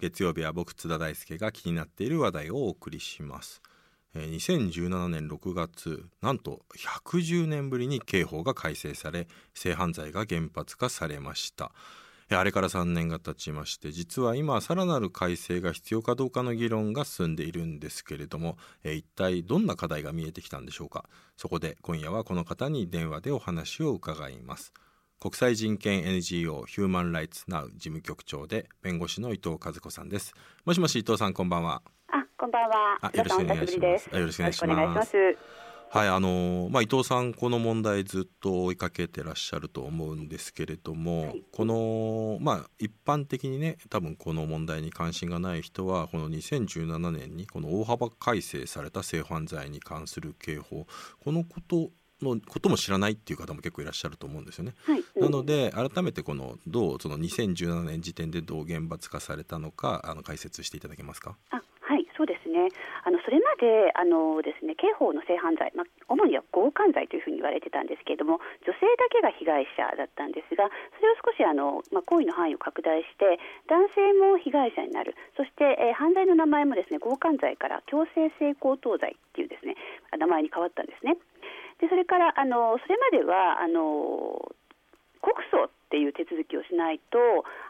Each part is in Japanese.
月曜日は僕津田大輔が気になっている話題をお送りします。2017年6月なんと110年ぶりに刑法が改正され性犯罪が原発化されました。あれから3年が経ちまして実は今さらなる改正が必要かどうかの議論が進んでいるんですけれども、一体どんな課題が見えてきたんでしょうか。そこで今夜はこの方に電話でお話を伺います。国際人権 NGO ヒューマンライツナウ事務局長で弁護士の伊藤和子さんです。もしもし伊藤さんこんばんは。あ、こんばんは。あよろしくお願いします。あよろしくお願いします。よろくお願いします。はいあのまあ、伊藤さん、この問題ずっと追いかけてらっしゃると思うんですけれども、はい。この、まあ、一般的にね多分この問題に関心がない人はこの2017年にこの大幅改正された性犯罪に関する刑法このことのことも知らないっていう方も結構いらっしゃると思うんですよね。はい。なので改めてこのどうその2017年時点でどう厳罰化されたのかあの解説していただけますか？あ、はい、そうですね。あのそれまであのですね、刑法の性犯罪、まあ主には強姦罪というふうに言われてたんですけれども、女性だけが被害者だったんですが、それを少しあのまあ行為の範囲を拡大して、男性も被害者になる。そして、えー犯罪の名前もですね、強姦罪から強制性交等罪っていうですね、名前に変わったんですね。でそれからあのそれまではあの告訴っていう手続きをしないと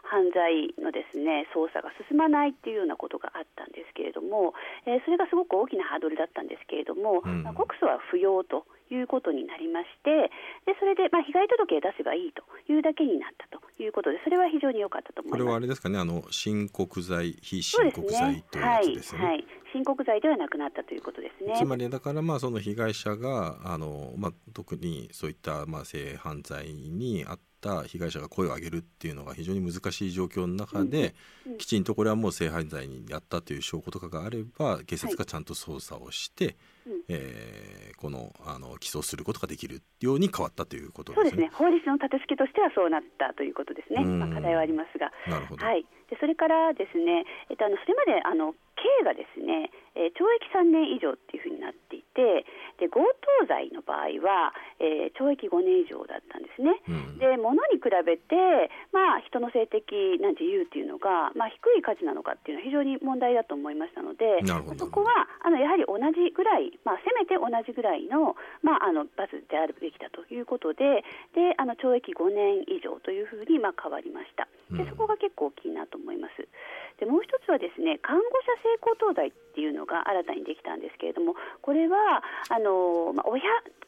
犯罪のですね捜査が進まないっていうようなことがあったんですけれども、えーそれがすごく大きなハードルだったんですけれども、うんまあ告訴は不要ということになりましてでそれでまあ被害届を出せばいいというだけになったということでそれは非常に良かったと思います。これはあれですかねあの申告罪非申告罪というやつですよね。はいはい、申告罪ではなくなったということですね。つまりだからまあその被害者があの、まあ、特にそういったまあ性犯罪にあった被害者が声を上げるっていうのが非常に難しい状況の中で、きちんとこれはもう性犯罪にやったという証拠とかがあれば警察がちゃんと捜査をして、うんえーこのあの起訴することができるように変わったということですね。そうですね。法律の立て付けとしてはそうなったということですね。うんまあ、課題はありますが。なるほど、はい。でそれからですね、えっとあのそれまであの刑がですね、えー懲役3年以上っていうふうになっていて、で強盗罪の場合は、えー懲役5年以上だったんですね。うん。で物に比べて、まあ、人の性的な自由っていうのが、まあ、低い価値なのかっていうのは非常に問題だと思いましたのでそこはあのやはり同じぐらい、まあ、せめて同じぐらいの,、まあ、あの罰であるべきだということでであの懲役5年以上というふうに、まあ、変わりました。うん。でそこが結構大きいなと思います。でもう一つはですね看護者高等大っていうのが新たにできたんですけれどもこれはあの、まあ、親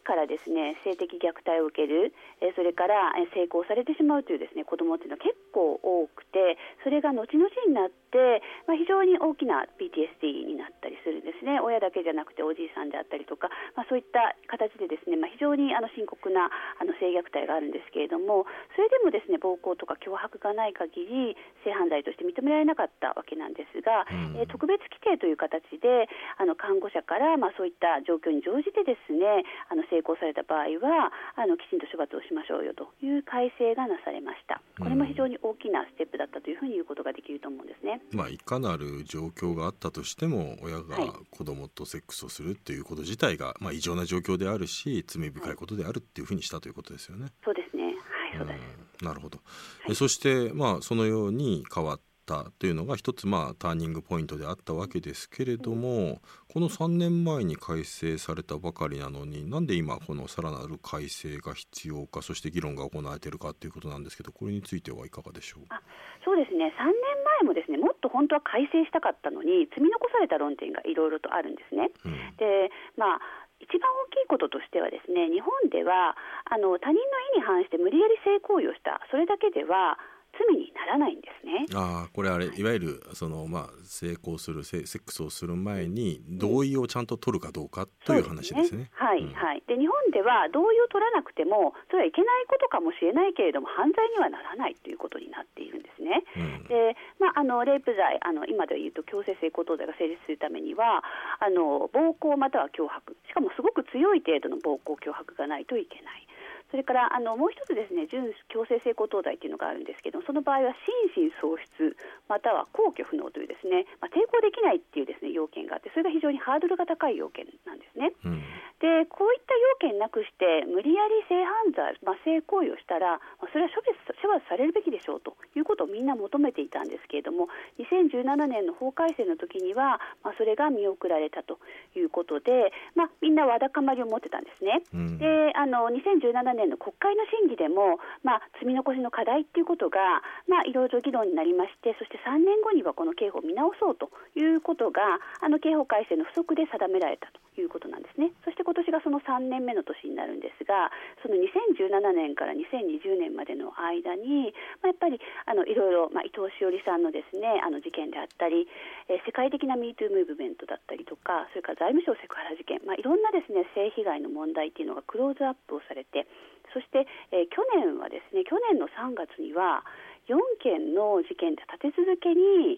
からですね性的虐待を受ける、えーそれからえー性交されてしまうというですね子どもっていうのは結構多くてそれが後々になって、まあ、非常に大きな PTSD になったりするんですね。親だけじゃなくておじいさんであったりとか、まあ、そういった形でですね、まあ、非常にあの深刻なあの性虐待があるんですけれどもそれでもですね暴行とか脅迫がない限り性犯罪として認められなかったわけなんですが、うん。えー特別規定という形であの看護者から、まあ、そういった状況に乗じてですねあの成功された場合はあのきちんと処罰をしましょうよという改正がなされました。これも非常に大きなステップだったというふうに言うことができると思うんですね。まあ、いかなる状況があったとしても親がはい子供とセックスをするっていうこと自体が、まあ、異常な状況であるし罪深いことであるっていうふうにしたということですよね。そうですね。はいそうです、うん。なるほど、いえそして、まあ、そのように変わったというのが一つ、まあ、ターニングポイントであったわけですけれども、この3年前に改正されたばかりなのになんで今このさらなる改正が必要かそして議論が行われているかということなんですけどこれについてはいかがでしょう？あそうですね。3年前もですねもっと本当は改正したかったのに積み残された論点がいろいろとあるんですね。うん。でまあ一番大きいこととしてはですね日本ではあの他人の意に反して無理やり性行為をしたそれだけでは罪にならないんですね。ああこれあれいわゆるそのまあ成功するセセックスをする前に同意をちゃんと取るかどうかという話ですね。はい、うんはい。で日本では同意を取らなくてもそれはいけないことかもしれないけれども犯罪にはならないということになっているんですね。うんで、まあ、あのレイプ罪あの今で言うと強制性交等罪が成立するためにはあの暴行または脅迫しかもすごく強い程度の暴行脅迫がないといけない。それからあのもう一つですね準強制性交等罪というのがあるんですけどその場合は心神喪失または抗拒不能というですね、まあ、抵抗できないっていうですね要件があってそれが非常にハードルが高い要件なんですね。うんでこういった要件なくして無理やり性犯罪、まあ、性行為をしたら、まあ、それは処罰処罰されるべきでしょうということをみんな求めていたんですけれども2017年の法改正の時には、まあ、それが見送られたということで、まあ、みんなわだかまりを持ってたんですね。うん、であの2017年の国会の審議でも、まあ、積み残しの課題っていうことが、まあ、いろいろ議論になりましてそして3年後にはこの刑法を見直そうということがあの刑法改正の不足で定められたということなんですね。そして今年がその3年目の年になるんですが、その2017年から2020年までの間に、まあ、やっぱりあのいろいろ、まあ、伊藤詩織さんのですねあの事件であったり、えー、世界的な MeToo ムーブメントだったりとか、それから財務省セクハラ事件、まあ、いろんなですね性被害の問題っていうのがクローズアップをされて、そして、えー、去年はですね去年の3月には4件の事件で立て続けに、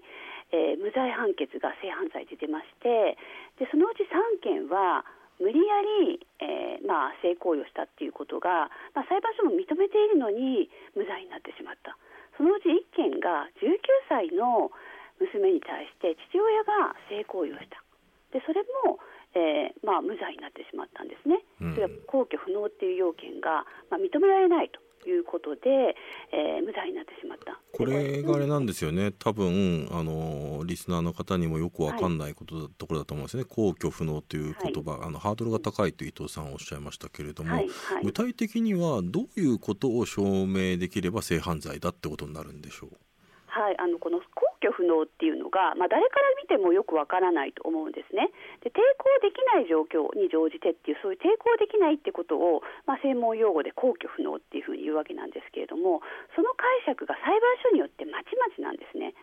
えー、無罪判決が性犯罪で出ましてでそのうち3件は無理やり、えーまあ、性行為をしたっていうことが、まあ、裁判所も認めているのに無罪になってしまった。そのうち1件が19歳の娘に対して父親が性行為をした。でそれも、えーまあ、無罪になってしまったんですね、それは皇居不能っていう要件が、まあ、認められないということで、えー、無罪になってしまった。これがあれなんですよね。多分あのリスナーの方にもよくわかんないことところだと思うんですね。皇居不能という言葉、はい、あのハードルが高いと伊藤さんおっしゃいましたけれども、はい。具体的にはどういうことを証明できれば性犯罪だってことになるんでしょう？はい、あのこの居不能っていうのが、まあ、誰から見てもよくわからないと思うんですね。で抵抗できない状況に乗じてっていうそういう抵抗できないってことを、まあ、専門用語で皇居不能っていうふうに言うわけなんですけれどもその解釈が裁判所によってまちまちなんですね。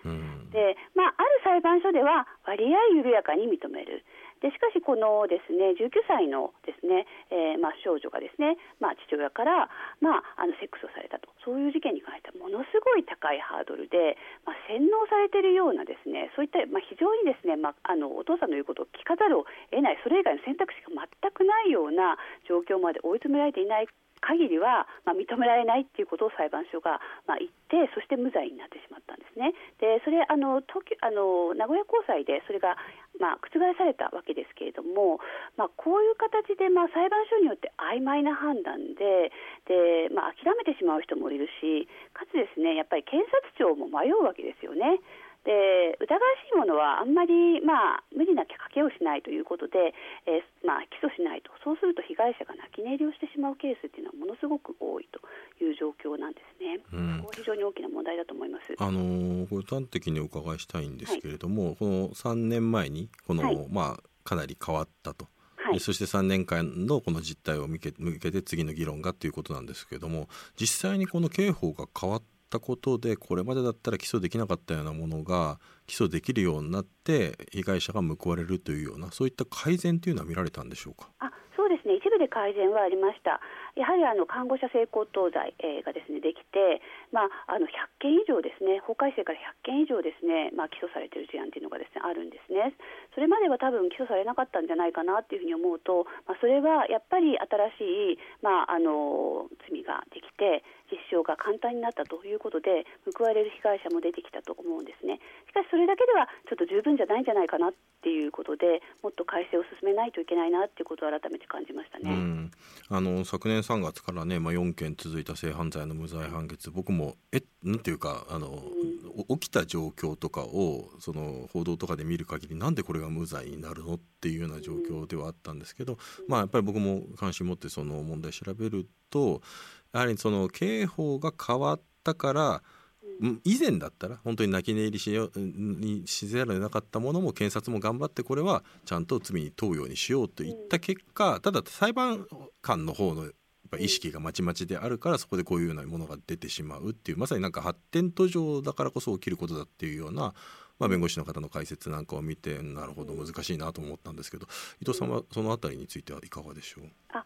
で、まあ、ある裁判所では割合緩やかに認めるでしかし、このですね19歳のですね、えー、まあ、少女がですね、まあ、父親から、まあ、あのセックスをされたとそういう事件に関してはものすごい高いハードルで、まあ、洗脳されているようなですねそういった、まあ、非常にですね、まあ、あのお父さんの言うことを聞かざるを得ないそれ以外の選択肢が全くないような状況まで追い詰められていない限りは、まあ、認められないということを裁判所が、まあ、言ってそして無罪になってしまったんですね。でそれあの東あの名古屋高裁でそれが、まあ、覆されたわけですけれども、まあ、こういう形で、まあ、裁判所によって曖昧な判断でで、まあ、諦めてしまう人もいるしかつですねやっぱり検察庁も迷うわけですよね。で疑わしいものはあんまり、まあ、無理なきゃ賭けをしないということで、えー、まあ、起訴しないとそうすると被害者が泣き寝入りをしてしまうケースっていうのはものすごく多いという状況なんですね。うん、非常に大きな問題だと思います。あのー、これ端的にお伺いしたいんですけれども、はい、この3年前にこの、はい、まあ、かなり変わったと。はい、そして3年間のこの実態を向け向けて次の議論がということなんですけれども実際にこの刑法が変わっったことでこれまでだったら起訴できなかったようなものが起訴できるようになって被害者が報われるというようなそういった改善というのは見られたんでしょうか？あそうですね一部で改善はありました。やはりあの看護者性交等罪、えー、がですねできて、まあ、あの100件以上ですね法改正から100件以上ですね、まあ、起訴されている事案というのがですねあるんですね。それまでは多分起訴されなかったんじゃないかなというふうに思うと、まあ、それはやっぱり新しい、まあ、あの罪ができて実証が簡単になったということで報われる被害者も出てきたと思うんですね。しかしそれだけではちょっと十分じゃないんじゃないかなっていうことでもっと改正を進めないといけないなっていうことを改めて感じましたね。あの昨年3月からね、まあ、4件続いた性犯罪の無罪判決僕ももえなんていうかあの、うん、起きた状況とかをその報道とかで見る限りなんでこれが無罪になるのっていうような状況ではあったんですけど、まあやっぱり僕も関心持ってその問題調べるとやはりその刑法が変わったから以前だったら本当に泣き寝入りしよにしざるをなかったものも検察も頑張ってこれはちゃんと罪に問うようにしようといった結果ただ裁判官の方のぱ意識がまちまちであるからそこでこういうようなものが出てしまうっていうまさになんか発展途上だからこそ起きることだっていうような、まあ、弁護士の方の解説なんかを見てなるほど難しいなと思ったんですけど伊藤さんはそのあたりについてはいかがでしょう？あ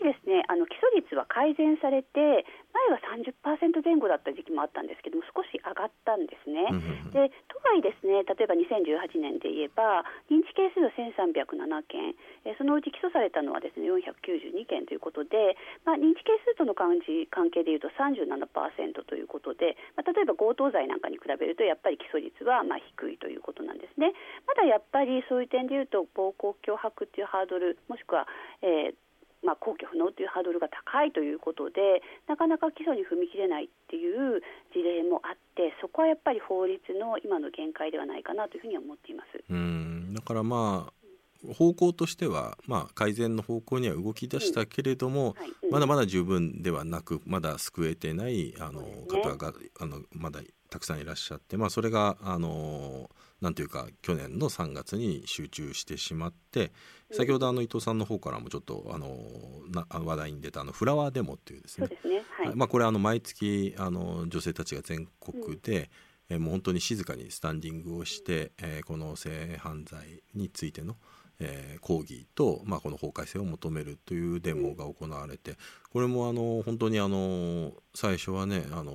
しですねあの起訴率は改善されて前は30%前後だった時期もあったんですけども少し上がったんですね。で特外ですね、例えば2018年で言えば、認知件数は1307件、えー、そのうち起訴されたのはですね492件ということで、まあ、認知件数との関関係でいうと37%ということで、まあ、例えば強盗罪なんかに比べると、やっぱり起訴率はまあ低いということなんですね。まだやっぱりそういう点でいうと、暴行脅迫というハードル、もしくは、えーまあ、根拠不能というハードルが高いということでなかなか起訴に踏み切れないっていう事例もあってそこはやっぱり法律の今の限界ではないかなというふうに思っています。うん。だからまあ方向としては、まあ、改善の方向には動き出したけれども、うん。はい。うん、まだまだ十分ではなくまだ救えてないあの、ね、方があのまだたくさんいらっしゃって、まあ、それがあのなんていうか去年の3月に集中してしまって先ほどあの伊藤さんの方からもちょっとあのな話題に出たあのフラワーデモっていうですね、ね。はい、まあ、これあの毎月あの女性たちが全国で、うん、えもう本当に静かにスタンディングをして、えー、この性犯罪についてのえー、抗議と、まあ、この法改正を求めるというデモが行われてこれもあの本当にあの最初はねあの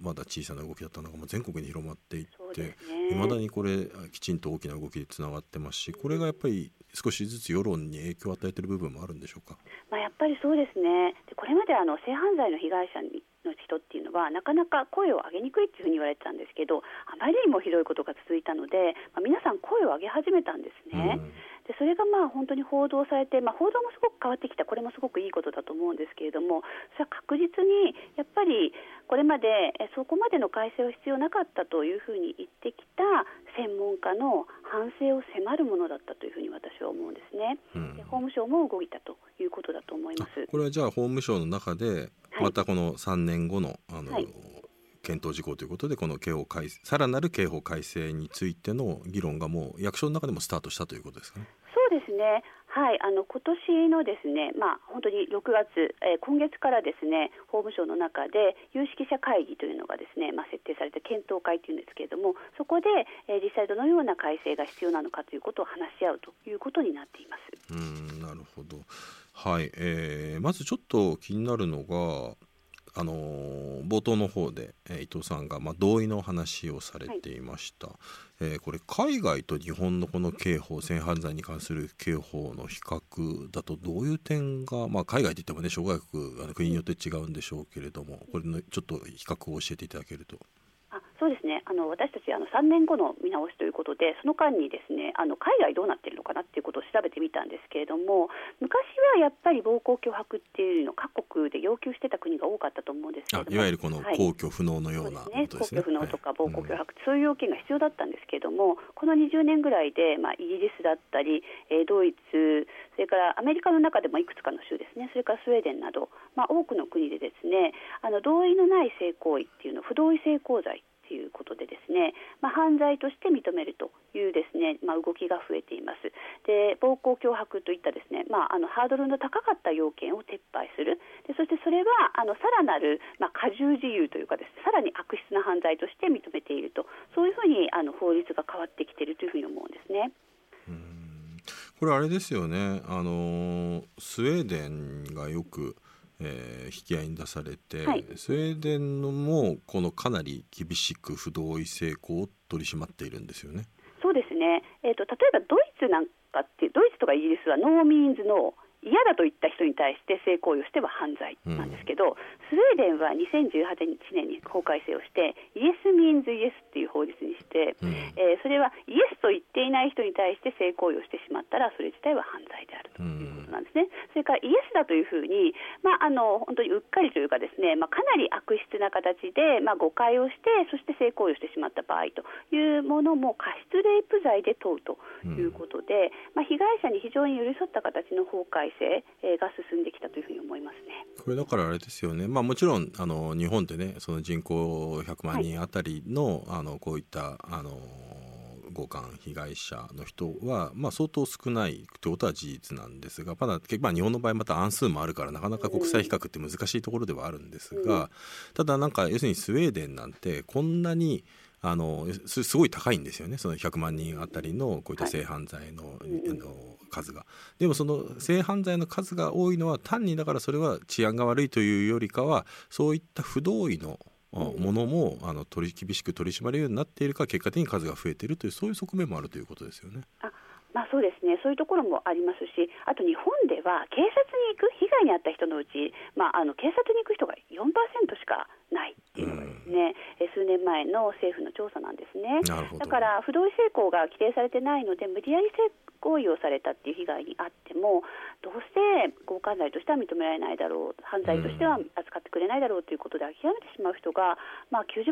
まだ小さな動きだったのが全国に広まっていっていま、ね、だにこれきちんと大きな動きでつながってますしこれがやっぱり少しずつ世論に影響を与えている部分もあるんでしょうか？まあ、やっぱりそうですねこれまであの性犯罪の被害者にの人っていうのはなかなか声を上げにくいっていうふうに言われてたんですけどあまりにもひどいことが続いたので、まあ、皆さん声を上げ始めたんですね。うんでそれがまあ本当に報道されて、まあ、報道もすごく変わってきた。これもすごくいいことだと思うんですけれどもそれは確実にやっぱりこれまでそこまでの改正は必要なかったというふうに言ってきた専門家の反省を迫るものだったというふうに私は思うんですね、うん、法務省も動いたということだと思います。これはじゃあ法務省の中でまたこの3年後のあの、はい検討事項ということでこの刑法改さらなる刑法改正についての議論がもう役所の中でもスタートしたということですかね？そうですねはい、あの今年のですね、まあ、本当に6月、えー、今月からですね法務省の中で有識者会議というのがですね、まあ、設定されて検討会というんですけれどもそこで、えー、実際どのような改正が必要なのかということを話し合うということになっています。うんなるほどはい、えー、まずちょっと気になるのがあの冒頭の方で、えー、伊藤さんが、まあ、同意の話をされていました、はい、えー、これ海外と日本のこの刑法性犯罪に関する刑法の比較だとどういう点が、まあ、海外といってもね諸外国あの国によって違うんでしょうけれどもこれのちょっと比較を教えていただけると。そうですね。あの私たちあの3年後の見直しということでその間にですねあの海外どうなっているのかなっていうことを調べてみたんですけれども昔はやっぱり暴行脅迫っていうのを各国で要求してた国が多かったと思うんですけれどもいわゆるこの皇居不能のようなことですね、ね、皇居不能とか暴行脅迫、はい、そういう要件が必要だったんですけれども、この20年ぐらいで、まあ、イギリスだったり、えー、ドイツそれからアメリカの中でもいくつかの州ですね。それからスウェーデンなど、まあ、多くの国でですねあの同意のない性行為っていうのを不同意性交罪ということでですね、まあ、犯罪として認めるというですね、まあ、動きが増えています。で暴行脅迫といったですね、まあ、あのハードルの高かった要件を撤廃するでそしてそれはあのさらなる、まあ、過重自由というかですねさらに悪質な犯罪として認めているとそういうふうにあの法律が変わってきているというふうに思うんですね。これあれですよねあのスウェーデンがよくえー、引き合いに出されて、はい、スウェーデンのもこのかなり厳しく不同意性交を取り締まっているんですよね。そうですね、えーと、例えばドイツなんかってドイツとかイギリスは No means no 嫌だと言った人に対して性行為をしては犯罪なんですけど、うん、スウェーデンは2018年に法改正をして Yes means yes っていう法律にして、うん、えー、それはイエスと言っていない人に対して性行為をしてしまったらそれ自体は犯罪であるということなんですね。うん、それからイエスだというふうに、まあ、あの本当にうっかりというかですね、まあ、かなり悪質な形で、まあ、誤解をしてそして性行為をしてしまった場合というものも過失レイプ罪で問うということで、まあ、被害者に非常に寄り添った形の法改正性が進んできたというふうに思いますね。これだからあれですよね、まあ、もちろんあの日本でねその人口100万人あたりのはい、あのこういったあの強姦被害者の人は、まあ、相当少ないということは事実なんですがまだ、まあ、日本の場合また案数もあるからなかなか国際比較って難しいところではあるんですが、うん、ただなんか要するにスウェーデンなんてこんなにあのすごい高いんですよね。その100万人あたりのこういった性犯罪の,、はい、あの数が。でもその性犯罪の数が多いのは単にだからそれは治安が悪いというよりかはそういった不同意のものもあの取り厳しく取り締まるようになっているか結果的に数が増えているというそういう側面もあるということですよね。あまあ、そうですね、そういうところもありますし、あと日本では警察に行く、被害に遭った人のうち、まあ、あの警察に行く人が4%しかないっていうのがですね、うん、数年前の政府の調査なんですね。だから不同意性交が規定されてないので、無理やり性行為をされたっていう被害にあってもどうして強姦罪としては認められないだろう犯罪としては扱ってくれないだろうということで諦めてしまう人が、まあ、90%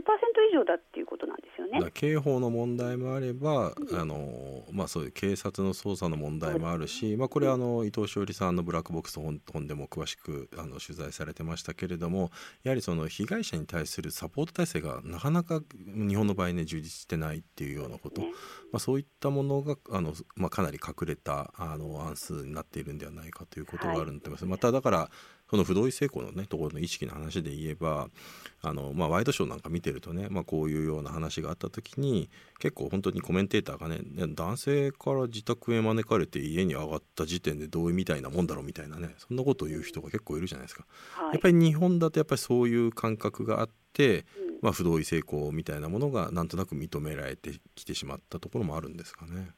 以上だっていうことなんですよね。刑法の問題もあれば、うん、あのまあ、そういう警察の捜査の問題もあるし、まあ、これはあの伊藤詩織さんの「ブラックボックス」本本でも詳しくあの取材されてましたけれどもやはりその被害者に対するサポート体制がなかなか日本の場合ね充実してないっていうようなこと、ね、まあ、そういったものがあの、まあ、かなり隠れたあの案数になっているんではないかということがあるんで、はい、まただからその不同意性交のねところの意識の話で言えばあの、まあ、ワイドショーなんか見てるとね、まあ、こういうような話があった時に結構本当にコメンテーターがね男性から自宅へ招かれて家に上がった時点で同意みたいなもんだろうみたいなねそんなことを言う人が結構いるじゃないですか。はい、やっぱり日本だとやっぱりそういう感覚があって、まあ、不同意性交みたいなものがなんとなく認められてきてしまったところもあるんですかね。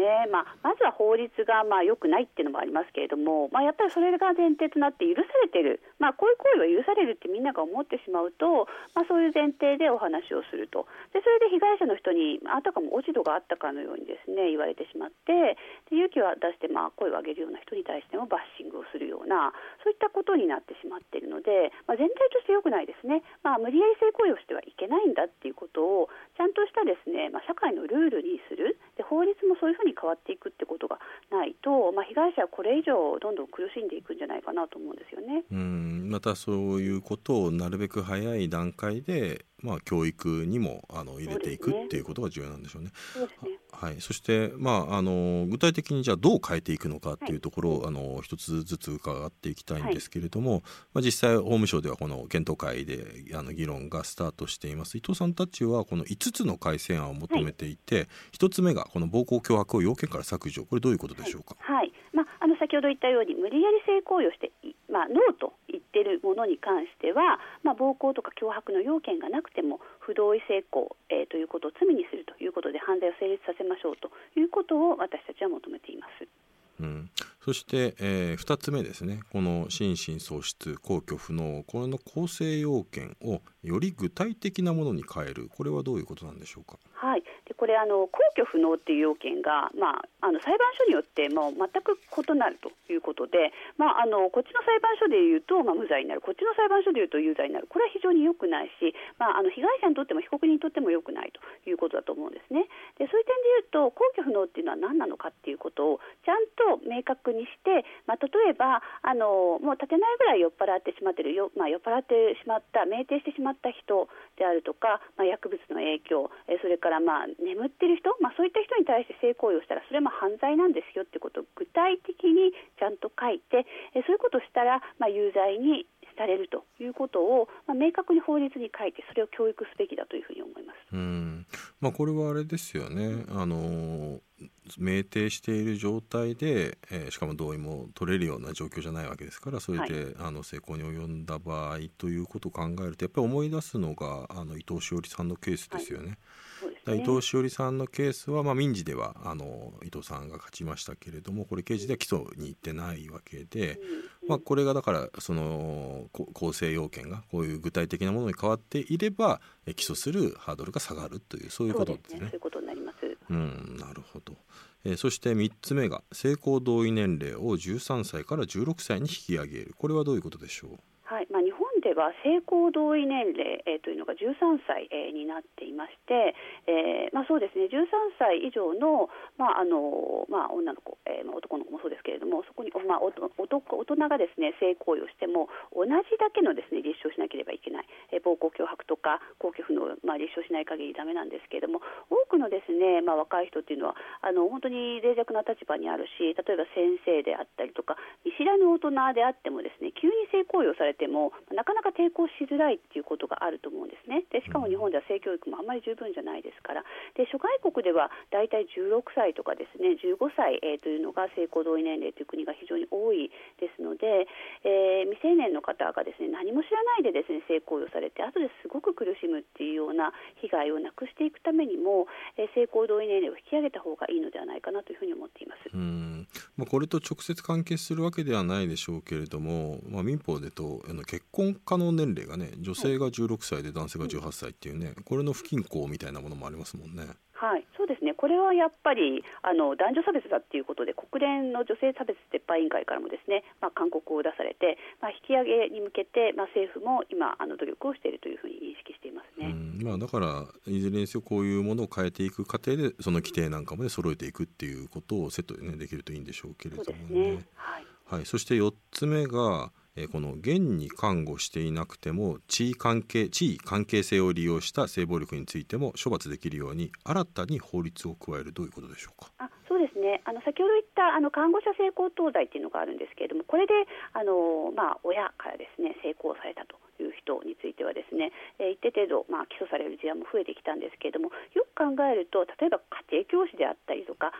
ね、まあ、まずは法律がまあ良くないっていうのもありますけれども、まあ、やっぱりそれが前提となって許されてる、まあ、こういう行為は許されるってみんなが思ってしまうと、まあ、そういう前提でお話をすると。でそれで被害者の人にあたかも落ち度があったかのようにですね言われてしまってで勇気を出してまあ声を上げるような人に対してもバッシングをするようなそういったことになってしまっているので、まあ、全体として良くないですね、まあ、無理やり性行為をしてはいけないんだっていうことをちゃんとしたですね、まあ、社会のルールにする。で法律もそういうふうに変わっていくってことがないと、まあ、被害者はこれ以上どんどん苦しんでいくんじゃないかなと思うんですよね。うんまたそういうことをなるべく早い段階でまあ、教育にもあの入れていく、っていうことが重要なんでしょうね。そうですねはい、そして、まあ、あの具体的にじゃあどう変えていくのかっていうところを、はい、あの一つずつ伺っていきたいんですけれども、はい、まあ、実際法務省ではこの検討会であの議論がスタートしています。伊藤さんたちはこの5つの改正案を求めていて、はい、1つ目がこの暴行脅迫を要件から削除。これどういうことでしょうか？はい、まあ、あの先ほど言ったように無理やり性行為をして、まあ、ノーと言ってるものに関しては、まあ、暴行とか脅迫の要件がなくても不同意性交、えー、ということを罪にするということで犯罪を成立させましょうということを私たちは求めています。うん、そして、えー、2つ目ですね。この心神喪失皇居不能。これの構成要件をより具体的なものに変えるこれはどういうことなんでしょうか？はいでこれあの皇居不能っていう要件が、まあ、あの裁判所によってもう全く異なるということで、まあ、あのこっちの裁判所でいうと、まあ、無罪になるこっちの裁判所でいうと有罪になるこれは非常に良くないし、まあ、あの被害者にとっても被告人にとっても良くないということだと思うんですね。でそういう点でいうと皇居不能っていうのは何なのかっていうことをちゃんと明確にして、まあ、例えばあのもう立てないぐらい酔っ払ってしまってるよ、まあ、酔っ払ってしまった酩酊してしまったまった人であるとか、まあ、薬物の影響えそれからまあ眠ってる人、まあ、そういった人に対して性行為をしたらそれも犯罪なんですよってことを具体的にちゃんと書いてえそういうことをしたら、まあ、有罪にされるということを、まあ、明確に法律に書いてそれを教育すべきだというふうに思います。うん。まあ、これはあれですよね、あの酩酊している状態で、えー、しかも同意も取れるような状況じゃないわけですからそれで、はい、あの成功に及んだ場合ということを考えるとやっぱり思い出すのがあの伊藤詩織さんのケースですよね。はい。ね、伊藤詩織さんのケースは、まあ、民事ではあの伊藤さんが勝ちましたけれどもこれ刑事では起訴に行ってないわけで、うん、まあ、これがだからその構成要件がこういう具体的なものに変わっていれば起訴するハードルが下がるというそういうことですね。そういうことになります。うん、なるほど。えー、そして3つ目が性交同意年齢を13歳から16歳に引き上げる。これはどういうことでしょう？はい。まあ、日本では性交同意年齢、えー、というのが13歳、えー、になっていまして、えーまあ、そうですね13歳以上の,、まああのまあ、女の子、えーまあ、男の子もそうですけれどもそこに、まあ、お男大人がですね性行為をしても同じだけのですね立証しなければいけない、えー、暴行脅迫とか公共不能、まあ、立証しない限りダメなんですけれども多くのですね、まあ、若い人っていうのはあの本当に脆弱な立場にあるし例えば先生であったりとか未知らぬ大人であってもですね急に性行為をされてもなかなか抵抗しづらいっていうことがあると思うんですね。でしかも日本では性教育もあんまり十分じゃないですから。で諸外国ではだいたい16歳とかですね15歳、えー、というのが性行同意年齢という国が非常に多いですので、えー、未成年の方がですね何も知らないでですね性行為をされて後ですごく苦しむっていうような被害をなくしていくためにも、えー、性行同意年齢を引き上げた方がいいのではないかなというふうに思っています。うん。まあ、これと直接関係するわけではないでしょうけれども、まあ、民法でとあの結婚能年齢がね女性が16歳で男性が18歳っていうね、これの不均衡みたいなものもありますもんね。はい、そうですね、これはやっぱりあの男女差別だということで、国連の女性差別撤廃委員会からもですね、まあ、勧告を出されて、まあ、引き上げに向けて、まあ、政府も今、あの努力をしているというふうに認識していますね、まあ、だから、いずれにせよ、こういうものを変えていく過程で、その規定なんかもね、揃えていくっていうことをセットで、ね、できるといいんでしょうけれどもね。ね。はい、はい、そして4つ目がえこの現に看護していなくても地位関係地位関係性を利用した性暴力についても処罰できるように新たに法律を加えるどういうことでしょうか？あそうですねあの先ほど言ったあの看護者性交等罪っていうのがあるんですけれどもこれであの、まあ、親からですね性交されたという人についてはですね、えー、一定程度、まあ、起訴される事案も増えてきたんですけれどもよく考えると例えば家庭教師であったりとか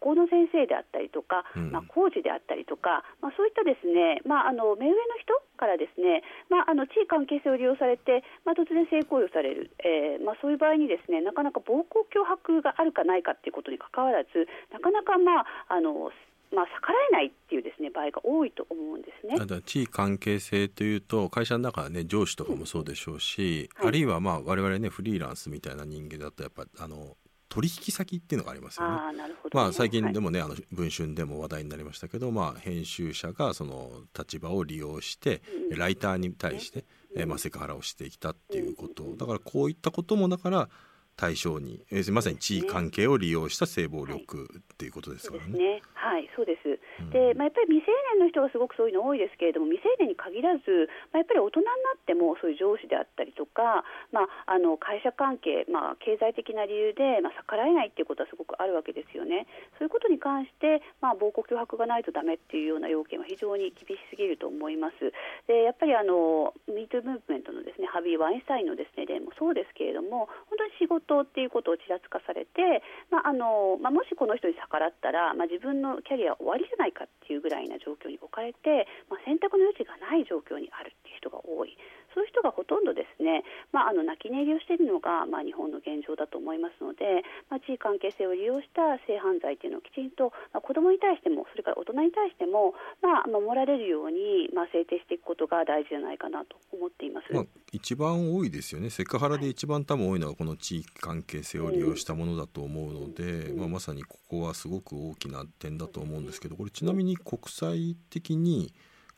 学校の先生であったりとか、まあ、工事であったりとか、まあ、そういったですね、まあ、あの目上の人からですね、まあ、あの地位関係性を利用されて、まあ、突然性行為をされる、えーまあ、そういう場合にですねなかなか暴行脅迫があるかないかということにかかわらずなかなか、まあ、あのまあ、逆らえないっていうですね場合が多いと思うんですね。だ地位関係性というと会社の中はね上司とかもそうでしょうし、うん。はい、あるいはまあ我々ねフリーランスみたいな人間だとやっぱあの取引先っていうのがありますよね。あね。まあ、最近でもね、はい、あの文春でも話題になりましたけど、まあ、編集者がその立場を利用して、うん、ライターに対して、うん、えまあ、セクハラをしてきたっていうこと、だからこういったこともだから対象に、えー、まさに地位関係を利用した性暴力っていうことですからね。ねはい、そうです。で、まあ、やっぱり未成年の人がすごくそういうの多いですけれども、未成年に限らず、まあ、やっぱり大人になっても、そういう上司であったりとか、まあ、あの会社関係、まあ、経済的な理由で、まあ、逆らえないっていうことはすごくあるわけですよね。そういうことに関して、まあ、暴行脅迫がないとだめっていうような要件は非常に厳しすぎると思います。で、やっぱりあの、ミートムーブメントのですね、ハビー・ワインスタインのですね、例もそうですけれども、本当に仕事っていうことをちらつかされて、まああのまあ、もしこの人に逆らったら、まあ、自分のキャリア終わりじゃないかっていうぐらいな状況に置かれて、まあ、選択の余地がない状況にあるっていう人が多い。そういう人がほとんどですね、まあ、あの泣き寝入りをしているのが、まあ、日本の現状だと思いますので、まあ、地位関係性を利用した性犯罪というのをきちんと、まあ、子どもに対してもそれから大人に対しても、まあ、守られるように、まあ、制定していくことが大事じゃないかなと思っています、まあ、一番多いですよね。セクハラで一番多分多いのはこの地域関係性を利用したものだと思うので、うん、まあ、まさにここはすごく大きな点だと思うんですけどこれちなみに国際的に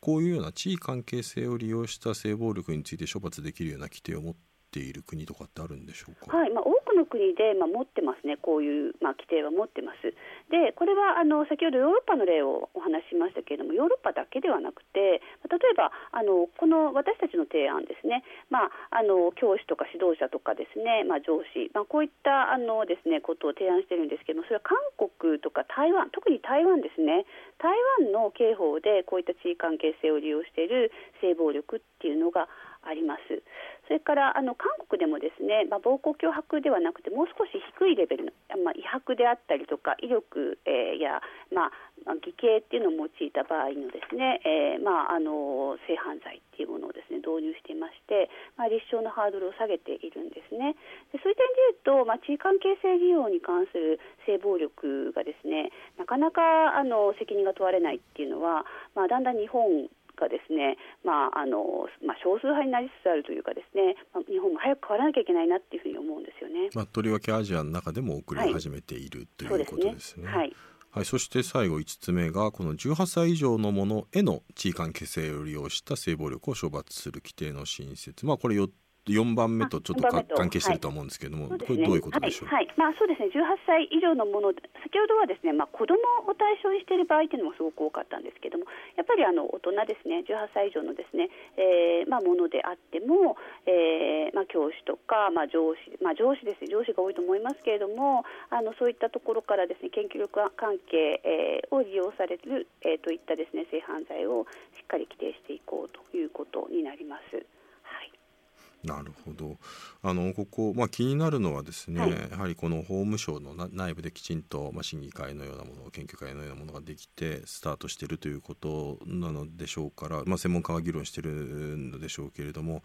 こういうような地位関係性を利用した性暴力について処罰できるような規定を持っている国とかってあるんでしょうか？はい、まあ、の国で、まあ、持ってますね、こういう、まあ、規定は持ってます。で、これはあの先ほどヨーロッパの例をお話ししましたけれども、ヨーロッパだけではなくて、例えばあのこの私たちの提案ですね、まあ、あの教師とか指導者とかですね、まあ、上司、まあ、こういったあのですねことを提案してるんですけども、それは韓国とか台湾、特に台湾ですね、台湾の刑法でこういった地位関係性を利用している性暴力っていうのがあります。それからあの韓国でもですね、まあ、暴行脅迫ではなくてもう少し低いレベルの、まあ、威迫であったりとか威力、えー、や、まあ、偽計っていうのを用いた場合のですね、えー、まあ、あの性犯罪っていうものをですね導入していまして、まあ、立証のハードルを下げているんですね。でそういう点でいうと、まあ、地位関係性利用に関する性暴力がですねなかなかあの責任が問われないっていうのは、まあ、だんだん日本がですね、まああのまあ、少数派になりつつあるというかですね、まあ、日本も早く変わらなきゃいけないなっていうふうに思うんですよね。まあ、とりわけアジアの中でも遅れ始めている、はい、ということですね。はいはい、そして最後5つ目がこの18歳以上のものへの地位関係性を利用した性暴力を処罰する規定の新設、まあ、これ4 4番目とちょっと関係してると思うんですけれども、はい、これどういうことでしょう、はい、はい、まあ、そうですね。18歳以上のもの先ほどはですね、まあ、子どもを対象にしている場合というのもすごく多かったんですけどもやっぱりあの大人ですね。18歳以上のですね、えーまあ、ものであっても、えーまあ、教師とか、まあ、上司、まあ、上司です上司が多いと思いますけれどもあのそういったところからですね研究力関係、えー、を利用される、えー、といったですね性犯罪をしっかり規定していこうということになります。なるほど。あのここ、まあ、気になるのはですね、はい、やはりこの法務省の内部できちんと、まあ、審議会のようなもの研究会のようなものができてスタートしているということなのでしょうから、まあ、専門家は議論しているのでしょうけれども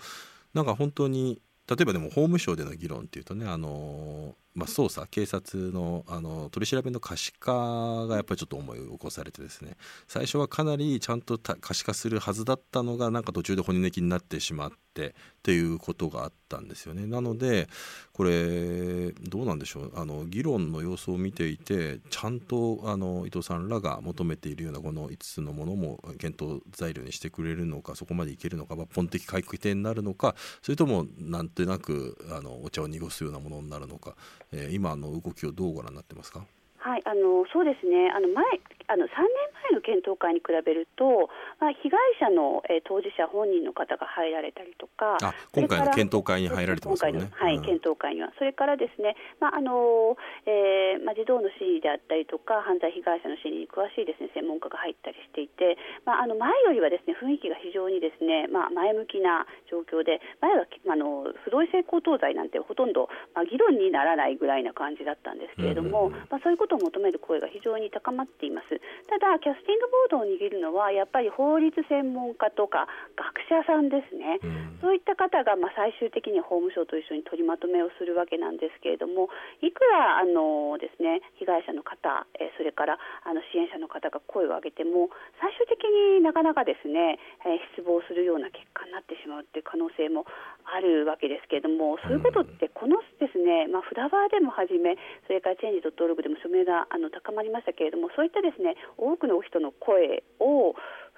なんか本当に例えばでも法務省での議論っていうとねあのまあ、捜査警察のあの取り調べの可視化がやっぱりちょっと思い起こされてですね。最初はかなりちゃんと可視化するはずだったのがなんか途中で骨抜きになってしまってっていうことがあったんですよね。なのでこれどうなんでしょう。あの議論の様子を見ていてちゃんとあの伊藤さんらが求めているようなこの5つのものも検討材料にしてくれるのかそこまでいけるのか抜本的回復点になるのかそれともなんとなくあのお茶を濁すようなものになるのかえー、今の動きをどうご覧になってますか？はい、あのそうですね。あの前あの3年前の検討会に比べると、まあ、被害者の、えー、当事者本人の方が入られたりとか、あ今回の検討会に入られてますね。はい、うん、検討会には、それからですね、まああのえーまあ、児童の心理であったりとか、犯罪被害者の心理に詳しいですね専門家が入ったりしていて、まあ、あの前よりはですね雰囲気が非常にですね、まあ、前向きな状況で、前はあの不同意性交等罪なんてほとんど、まあ、議論にならないぐらいな感じだったんですけれども、うんうんうん、まあ、そういうことを求める声が非常に高まっています。ただキャスティングボードを握るのはやっぱり法律専門家とか学者さんですね、うん、そういった方がまあ最終的には法務省と一緒に取りまとめをするわけなんですけれどもいくらあのですね被害者の方、えそれからあの支援者の方が声を上げても最終的になかなかですね、え失望するような結果になってしまうという可能性もあるわけですけれどもそういうことってこのですね、まあ、フラワーでもはじめそれからチェンジ .org でも署名があの高まりましたけれどもそういったですねね多くの人の声を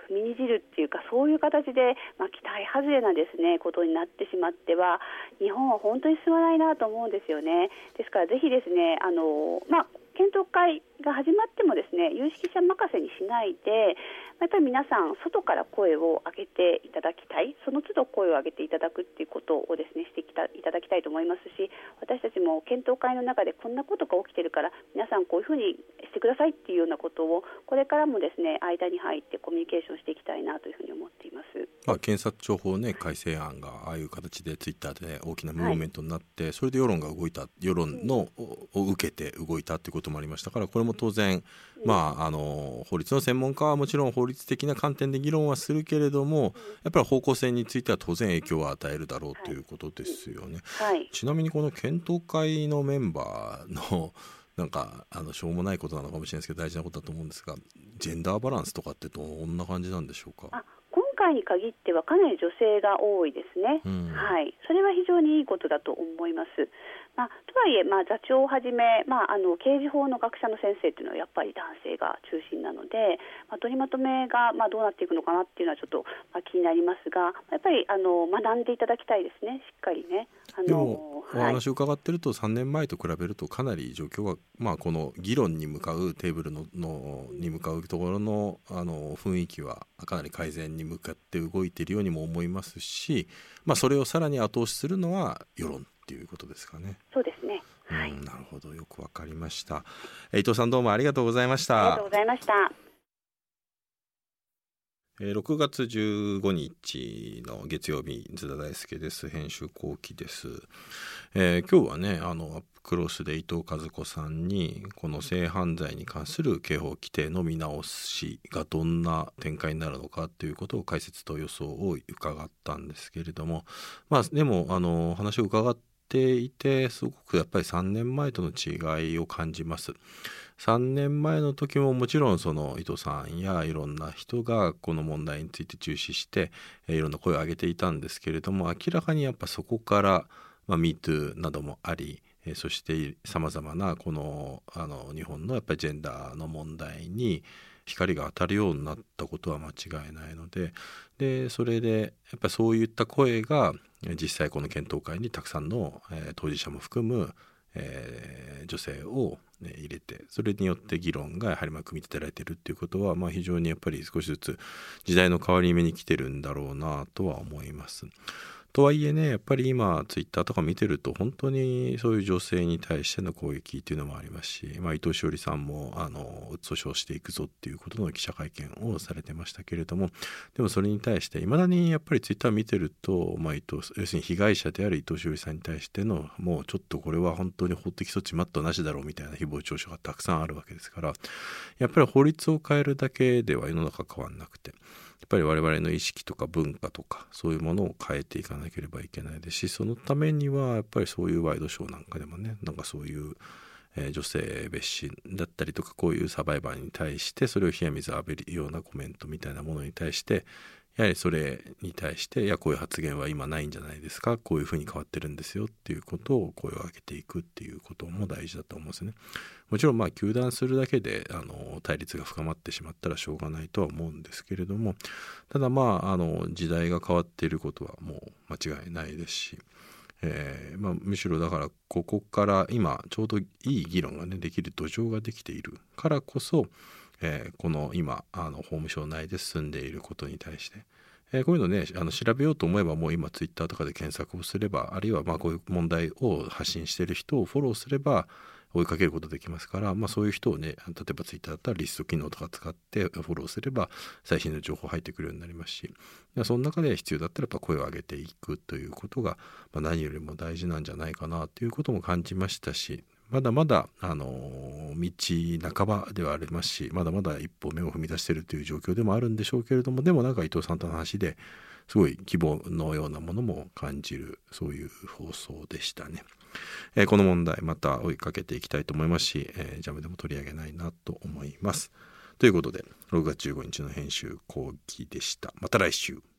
踏みにじるっていうかそういう形で、まあ、期待外れなですねことになってしまっては日本は本当に進まないなと思うんですよね。ですからぜひですねあの、まあ、検討会が始まってもですね有識者任せにしないでやっぱり皆さん外から声を上げていただきたいその都度声を上げていただくっていうことをですねしてきたいただきたいと思いますし私たちも検討会の中でこんなことが起きてるから皆さんこういうふうにしてくださいっていうようなことをこれからもですね間に入ってコミュニケーションしていきたいなというふうに思っています。まあ、検察庁法ね改正案がああいう形でツイッターで大きなムーブメントになって、はい、それで世論が動いた世論の、を受けて動いたということもありましたからこれも当然、まあ、あの法律の専門家はもちろん法律的な観点で議論はするけれどもやっぱり方向性については当然影響を与えるだろうということですよね。はい、ちなみにこの検討会のメンバーの なんかあのしょうもないことなのかもしれないですけど大事なことだと思うんですがジェンダーバランスとかってどんな感じなんでしょうか？回に限ってはかなり女性が多いですね、うん、はい、それは非常にいいことだと思います。まあ、とはいえ、まあ、座長をはじめ、まあ、あの刑事法の学者の先生というのはやっぱり男性が中心なので、まあ、取りまとめが、まあ、どうなっていくのかなっていうのはちょっと、まあ、気になりますがやっぱりあの学んでいただきたいですね。しっかりね。あのでも、お話を伺ってると3年前と比べるとかなり状況は、まあ、この議論に向かうテーブルののに向かうところのあの雰囲気はかなり改善に向かって動いているようにも思いますし、まあ、それをさらに後押しするのは世論っていうことですかね。そうですね。はい、なるほどよくわかりました。伊藤さんどうもありがとうございました。ありがとうございました。6月15日の月曜日津田大輔です編集後期です、えー、今日はねあのアップクロスで伊藤和子さんにこの性犯罪に関する刑法規定の見直しがどんな展開になるのかということを解説と予想を伺ったんですけれどもまあでもあの話を伺ってていてすごくやっぱり3年前との違いを感じます。3年前の時ももちろんその伊藤さんやいろんな人がこの問題について注視していろんな声を上げていたんですけれども明らかにやっぱそこから「まあ、MeToo」などもありそしてさまざまなこのあの日本のやっぱりジェンダーの問題に光が当たるようになったことは間違いないのででそれでやっぱりそういった声が実際この検討会にたくさんの、えー、当事者も含む、えー、女性を、ね、入れてそれによって議論がやはりまあ組み立てられてるっていうことは、まあ、非常にやっぱり少しずつ時代の変わり目に来てるんだろうなとは思います。とはいえねやっぱり今ツイッターとか見てると本当にそういう女性に対しての攻撃っていうのもありますし、まあ、伊藤詩織さんもあの訴訟していくぞっていうことの記者会見をされてましたけれどもでもそれに対していまだにやっぱりツイッター見てると、まあ、伊藤要するに被害者である伊藤詩織さんに対してのもうちょっとこれは本当に法的措置マットなしだろうみたいな誹謗中傷がたくさんあるわけですからやっぱり法律を変えるだけでは世の中変わんなくて。っぱり我々の意識とか文化とかそういうものを変えていかなければいけないですしそのためにはやっぱりそういうワイドショーなんかでもねなんかそういう、えー、女性蔑視だったりとかこういうサバイバーに対してそれを冷や水浴びるようなコメントみたいなものに対してやはりそれに対していやこういう発言は今ないんじゃないですかこういうふうに変わってるんですよっていうことを声を上げていくっていうことも大事だと思うんですね。もちろんまあ糾弾するだけであの対立が深まってしまったらしょうがないとは思うんですけれどもただまああの時代が変わっていることはもう間違いないですし。えーまあ、むしろだからここから今ちょうどいい議論がねできる土壌ができているからこそえー、この今あの法務省内で進んでいることに対して、えー、こういうのねあの調べようと思えばもう今ツイッターとかで検索をすればあるいはまこういう問題を発信してる人をフォローすれば追いかけることできますから、まあ、そういう人をね例えばツイッターだったらリスト機能とか使ってフォローすれば最新の情報入ってくるようになりますしその中で必要だったらやっぱ声を上げていくということが、まあ、何よりも大事なんじゃないかなということも感じましたしまだまだ、あの道半ばではありますしまだまだ一歩目を踏み出しているという状況でもあるんでしょうけれどもでもなんか伊藤さんとの話ですごい希望のようなものも感じるそういう放送でしたね。えー、この問題また追いかけていきたいと思いますし、えー、ジャムでも取り上げないなと思います。ということで6月15日の編集後期でした。また来週。